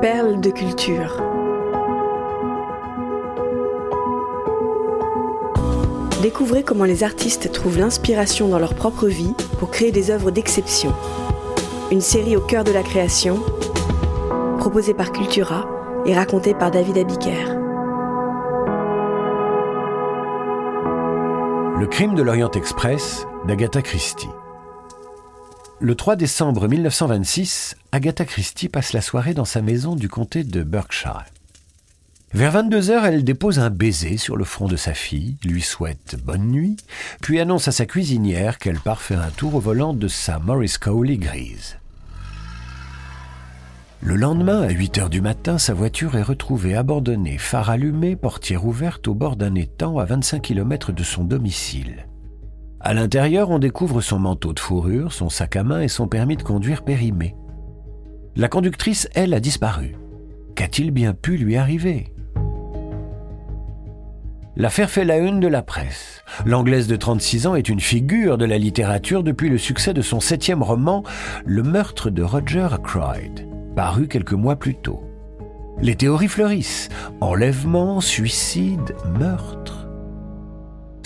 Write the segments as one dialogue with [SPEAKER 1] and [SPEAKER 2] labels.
[SPEAKER 1] Perles de culture. Découvrez comment les artistes trouvent l'inspiration dans leur propre vie pour créer des œuvres d'exception. Une série au cœur de la création, proposée par Cultura et racontée par David Abiker.
[SPEAKER 2] Le crime de l'Orient Express d'Agatha Christie. Le 3 décembre 1926, Agatha Christie passe la soirée dans sa maison du comté de Berkshire. Vers 22 heures, elle dépose un baiser sur le front de sa fille, lui souhaite bonne nuit, puis annonce à sa cuisinière qu'elle part faire un tour au volant de sa Morris Cowley grise. Le lendemain, à 8 heures du matin, sa voiture est retrouvée abandonnée, phare allumé, portière ouverte au bord d'un étang à 25 km de son domicile. À l'intérieur, on découvre son manteau de fourrure, son sac à main et son permis de conduire périmé. La conductrice, elle, a disparu. Qu'a-t-il bien pu lui arriver? L'affaire fait la une de la presse. L'anglaise de 36 ans est une figure de la littérature depuis le succès de son septième roman, Le meurtre de Roger Ackroyd, paru quelques mois plus tôt. Les théories fleurissent. Enlèvement, suicide, meurtre.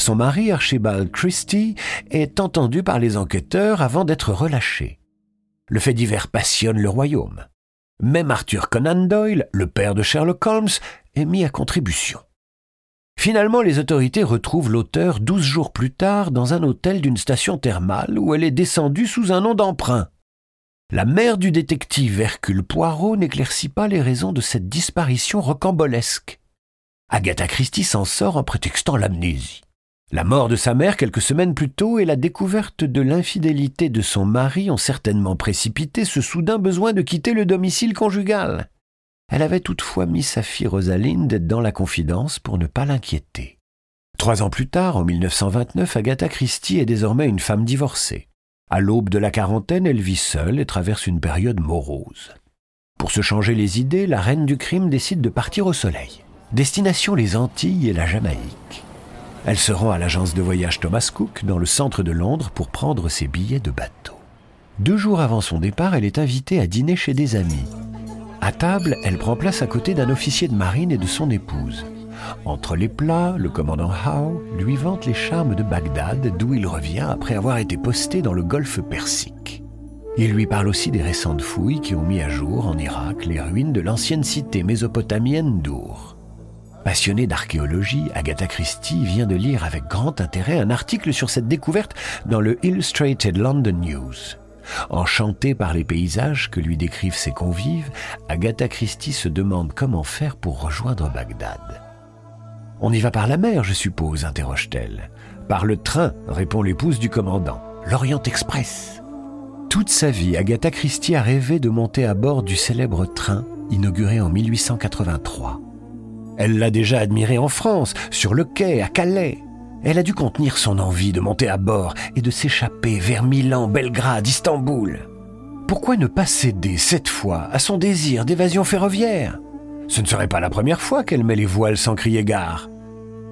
[SPEAKER 2] Son mari, Archibald Christie, est entendu par les enquêteurs avant d'être relâché. Le fait divers passionne le royaume. Même Arthur Conan Doyle, le père de Sherlock Holmes, est mis à contribution. Finalement, les autorités retrouvent l'auteur douze jours plus tard dans un hôtel d'une station thermale où elle est descendue sous un nom d'emprunt. La mère du détective Hercule Poirot n'éclaircit pas les raisons de cette disparition rocambolesque. Agatha Christie s'en sort en prétextant l'amnésie. La mort de sa mère quelques semaines plus tôt et la découverte de l'infidélité de son mari ont certainement précipité ce soudain besoin de quitter le domicile conjugal. Elle avait toutefois mis sa fille Rosalinde dans la confidence pour ne pas l'inquiéter. Trois ans plus tard, en 1929, Agatha Christie est désormais une femme divorcée. À l'aube de la quarantaine, elle vit seule et traverse une période morose. Pour se changer les idées, la reine du crime décide de partir au soleil. Destination les Antilles et la Jamaïque. Elle se rend à l'agence de voyage Thomas Cook dans le centre de Londres pour prendre ses billets de bateau. Deux jours avant son départ, elle est invitée à dîner chez des amis. À table, elle prend place à côté d'un officier de marine et de son épouse. Entre les plats, le commandant Howe lui vante les charmes de Bagdad, d'où il revient après avoir été posté dans le golfe Persique. Il lui parle aussi des récentes fouilles qui ont mis à jour en Irak les ruines de l'ancienne cité mésopotamienne d'Our. Passionnée d'archéologie, Agatha Christie vient de lire avec grand intérêt un article sur cette découverte dans le Illustrated London News. Enchantée par les paysages que lui décrivent ses convives, Agatha Christie se demande comment faire pour rejoindre Bagdad. On y va par la mer, je suppose, interroge-t-elle. Par le train, répond l'épouse du commandant. L'Orient Express. Toute sa vie, Agatha Christie a rêvé de monter à bord du célèbre train inauguré en 1883. Elle l'a déjà admiré en France, sur le quai, à Calais. Elle a dû contenir son envie de monter à bord et de s'échapper vers Milan, Belgrade, Istanbul. Pourquoi ne pas céder cette fois à son désir d'évasion ferroviaire? Ce ne serait pas la première fois qu'elle met les voiles sans crier gare.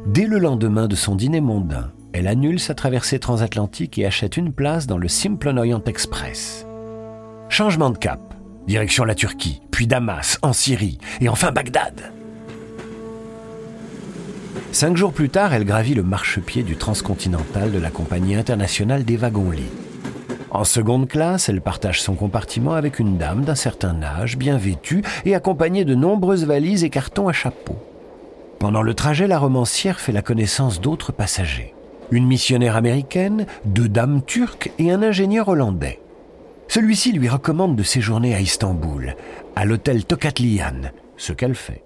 [SPEAKER 2] Dès le lendemain de son dîner mondain, elle annule sa traversée transatlantique et achète une place dans le Simplon Orient Express. Changement de cap, direction la Turquie, puis Damas, en Syrie, et enfin Bagdad. Cinq jours plus tard, elle gravit le marchepied du transcontinental de la Compagnie internationale des wagons-lits. En seconde classe, elle partage son compartiment avec une dame d'un certain âge, bien vêtue et accompagnée de nombreuses valises et cartons à chapeau. Pendant le trajet, la romancière fait la connaissance d'autres passagers. Une missionnaire américaine, deux dames turques et un ingénieur hollandais. Celui-ci lui recommande de séjourner à Istanbul, à l'hôtel Tokatlian, ce qu'elle fait.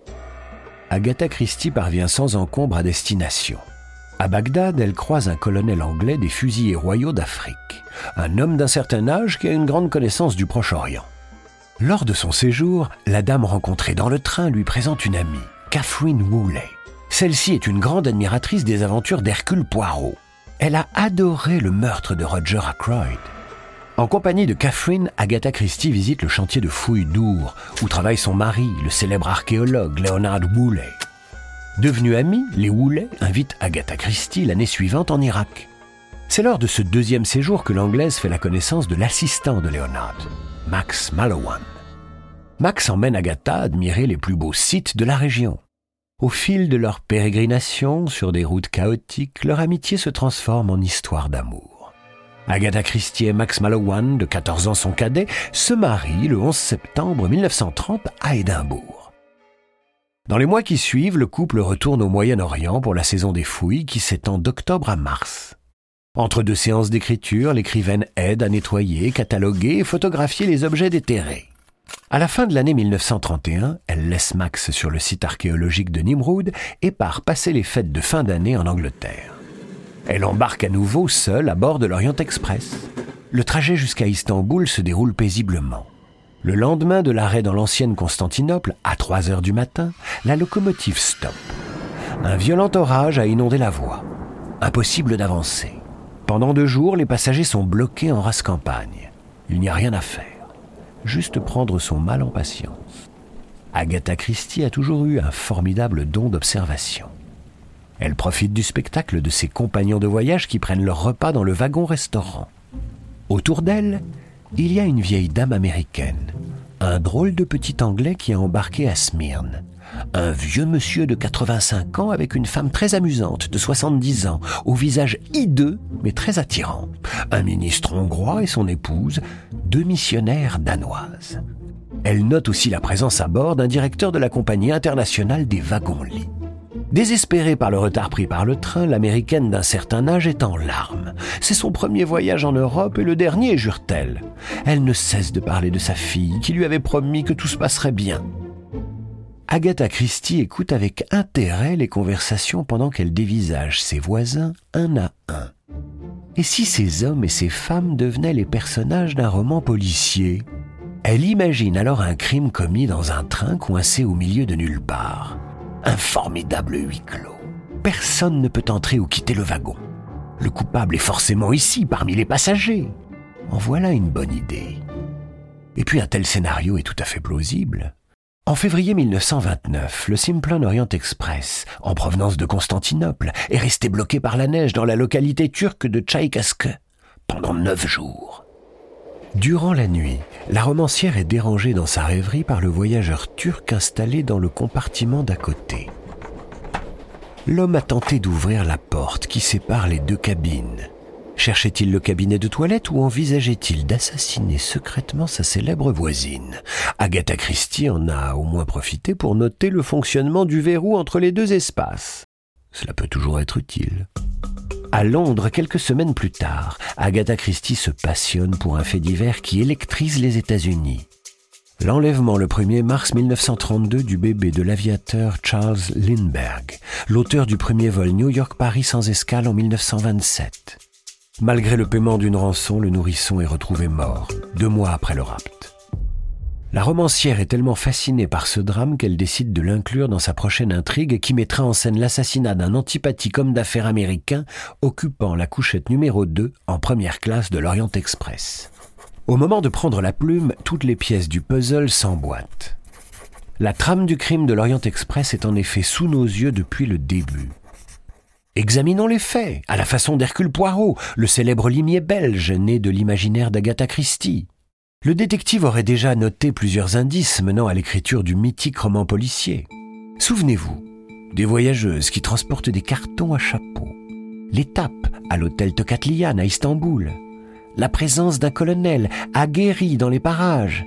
[SPEAKER 2] Agatha Christie parvient sans encombre à destination. À Bagdad, elle croise un colonel anglais des fusiliers royaux d'Afrique, un homme d'un certain âge qui a une grande connaissance du Proche-Orient. Lors de son séjour, la dame rencontrée dans le train lui présente une amie, Catherine Woolley. Celle-ci est une grande admiratrice des aventures d'Hercule Poirot. Elle a adoré le meurtre de Roger Ackroyd. En compagnie de Catherine, Agatha Christie visite le chantier de fouilles d'Our, où travaille son mari, le célèbre archéologue Leonard Woolley. Devenus amis, les Woolley invitent Agatha Christie l'année suivante en Irak. C'est lors de ce deuxième séjour que l'Anglaise fait la connaissance de l'assistant de Leonard, Max Mallowan. Max emmène Agatha admirer les plus beaux sites de la région. Au fil de leur pérégrination sur des routes chaotiques, leur amitié se transforme en histoire d'amour. Agatha Christie et Max Mallowan, de 14 ans son cadet, se marient le 11 septembre 1930 à Édimbourg. Dans les mois qui suivent, le couple retourne au Moyen-Orient pour la saison des fouilles qui s'étend d'octobre à mars. Entre deux séances d'écriture, l'écrivaine aide à nettoyer, cataloguer et photographier les objets déterrés. À la fin de l'année 1931, elle laisse Max sur le site archéologique de Nimrud et part passer les fêtes de fin d'année en Angleterre. Elle embarque à nouveau seule à bord de l'Orient Express. Le trajet jusqu'à Istanbul se déroule paisiblement. Le lendemain de l'arrêt dans l'ancienne Constantinople, à 3 heures du matin, la locomotive stoppe. Un violent orage a inondé la voie. Impossible d'avancer. Pendant deux jours, les passagers sont bloqués en race campagne. Il n'y a rien à faire juste prendre son mal en patience. Agatha Christie a toujours eu un formidable don d'observation. Elle profite du spectacle de ses compagnons de voyage qui prennent leur repas dans le wagon-restaurant. Autour d'elle, il y a une vieille dame américaine, un drôle de petit Anglais qui a embarqué à Smyrne, un vieux monsieur de 85 ans avec une femme très amusante de 70 ans, au visage hideux mais très attirant, un ministre hongrois et son épouse, deux missionnaires danoises. Elle note aussi la présence à bord d'un directeur de la compagnie internationale des wagons-lits. Désespérée par le retard pris par le train, l'américaine d'un certain âge est en larmes. C'est son premier voyage en Europe et le dernier, jure-t-elle. Elle ne cesse de parler de sa fille, qui lui avait promis que tout se passerait bien. Agatha Christie écoute avec intérêt les conversations pendant qu'elle dévisage ses voisins un à un. Et si ces hommes et ces femmes devenaient les personnages d'un roman policier? Elle imagine alors un crime commis dans un train coincé au milieu de nulle part. Un formidable huis clos. Personne ne peut entrer ou quitter le wagon. Le coupable est forcément ici, parmi les passagers. En voilà une bonne idée. Et puis un tel scénario est tout à fait plausible. En février 1929, le Simplon Orient Express, en provenance de Constantinople, est resté bloqué par la neige dans la localité turque de Tchaïkaske pendant neuf jours. Durant la nuit, la romancière est dérangée dans sa rêverie par le voyageur turc installé dans le compartiment d'à côté. L'homme a tenté d'ouvrir la porte qui sépare les deux cabines. Cherchait-il le cabinet de toilette ou envisageait-il d'assassiner secrètement sa célèbre voisine? Agatha Christie en a au moins profité pour noter le fonctionnement du verrou entre les deux espaces. Cela peut toujours être utile. À Londres, quelques semaines plus tard, Agatha Christie se passionne pour un fait divers qui électrise les États-Unis. L'enlèvement le 1er mars 1932 du bébé de l'aviateur Charles Lindbergh, l'auteur du premier vol New York-Paris sans escale en 1927. Malgré le paiement d'une rançon, le nourrisson est retrouvé mort, deux mois après le rapt. La romancière est tellement fascinée par ce drame qu'elle décide de l'inclure dans sa prochaine intrigue qui mettra en scène l'assassinat d'un antipathique homme d'affaires américain occupant la couchette numéro 2 en première classe de l'Orient Express. Au moment de prendre la plume, toutes les pièces du puzzle s'emboîtent. La trame du crime de l'Orient Express est en effet sous nos yeux depuis le début. Examinons les faits, à la façon d'Hercule Poirot, le célèbre limier belge né de l'imaginaire d'Agatha Christie. Le détective aurait déjà noté plusieurs indices menant à l'écriture du mythique roman policier. Souvenez-vous, des voyageuses qui transportent des cartons à chapeau, l'étape à l'hôtel Tokatlian à Istanbul, la présence d'un colonel aguerri dans les parages,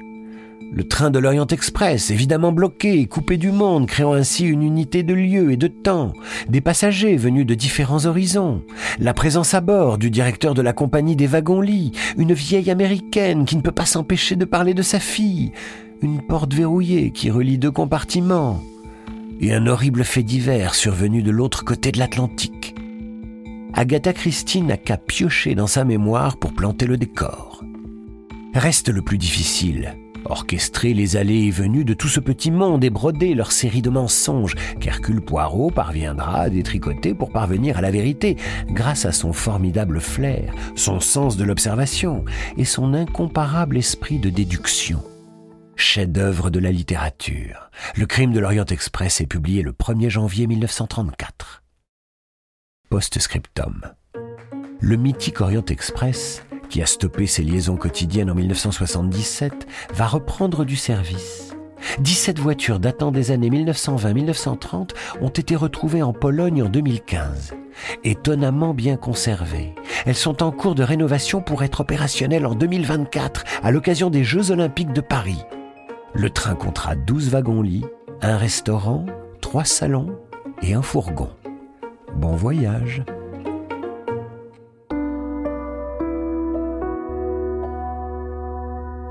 [SPEAKER 2] le train de l'Orient Express, évidemment bloqué coupé du monde, créant ainsi une unité de lieu et de temps, des passagers venus de différents horizons, la présence à bord du directeur de la compagnie des wagons-lits, une vieille américaine qui ne peut pas s'empêcher de parler de sa fille, une porte verrouillée qui relie deux compartiments, et un horrible fait divers survenu de l'autre côté de l'Atlantique. Agatha Christie n'a qu'à piocher dans sa mémoire pour planter le décor. Reste le plus difficile, orchestrer les allées et venues de tout ce petit monde et broder leur série de mensonges qu'Hercule Poirot parviendra à détricoter pour parvenir à la vérité, grâce à son formidable flair, son sens de l'observation et son incomparable esprit de déduction. Chef-d'œuvre de la littérature, Le crime de l'Orient Express est publié le 1er janvier 1934. Post-scriptum. Le mythique Orient Express qui a stoppé ses liaisons quotidiennes en 1977, va reprendre du service. 17 voitures datant des années 1920-1930 ont été retrouvées en Pologne en 2015. Étonnamment bien conservées. Elles sont en cours de rénovation pour être opérationnelles en 2024 à l'occasion des Jeux olympiques de Paris. Le train comptera 12 wagons-lits, un restaurant, trois salons et un fourgon. Bon voyage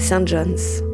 [SPEAKER 1] St. John's.